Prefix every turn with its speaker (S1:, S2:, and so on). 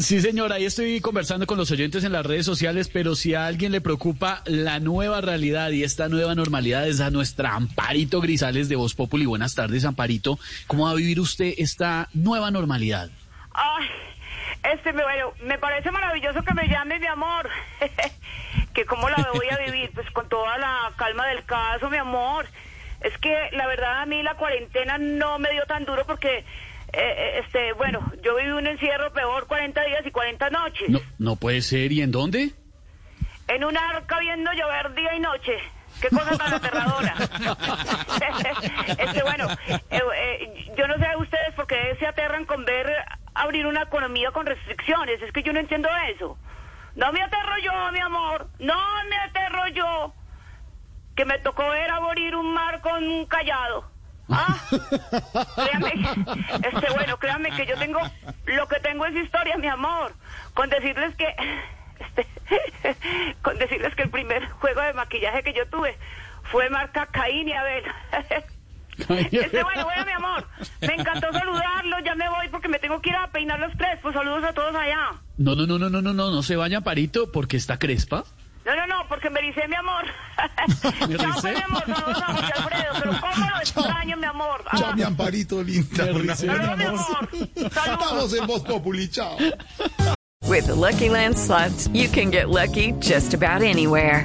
S1: Sí, señora, ahí estoy conversando con los oyentes en las redes sociales, pero si a alguien le preocupa la nueva realidad y esta nueva normalidad es a nuestra Amparito Grisales de Voz Populi. Buenas tardes, Amparito. ¿Cómo va a vivir usted esta nueva normalidad?
S2: Ay. Este, bueno, me parece maravilloso que me llame mi amor. que cómo la voy a vivir, pues con toda la calma del caso, mi amor. Es que la verdad a mí la cuarentena no me dio tan duro porque, eh, este, bueno, yo viví un encierro peor 40 días y 40 noches.
S1: No, no puede ser. ¿Y en dónde?
S2: En un arca viendo llover día y noche. Qué cosa tan aterradora. este, bueno, eh, eh, yo no sé ustedes por qué se aterran con ver abrir una economía con restricciones. Es que yo no entiendo eso. No me aterro yo, mi amor. No me aterro yo. Que me tocó ver abrir un mar con un callado. Ah, créanme, este, bueno, créanme que yo tengo, lo que tengo es historia, mi amor. Con decirles que, este, con decirles que el primer juego de maquillaje que yo tuve fue marca Caín y Abel. Este, bueno, bueno, mi amor, me encantó saludarlo, ya me voy porque me tengo que ir a peinar los crespos, saludos a todos allá.
S1: No, no, no, no, no, no, no, no se vaya, Parito, porque está crespa.
S2: Porque me dice mi amor. Chao, pues, mi amor, saludos a José Alfredo, pero cómo lo extraño, mi amor.
S3: Ah. Chao, mi amparito linda.
S2: Saludos, mi amor.
S3: Estamos en Voz Populi, chao.
S4: With the Lucky Land slots, you can get lucky just about anywhere.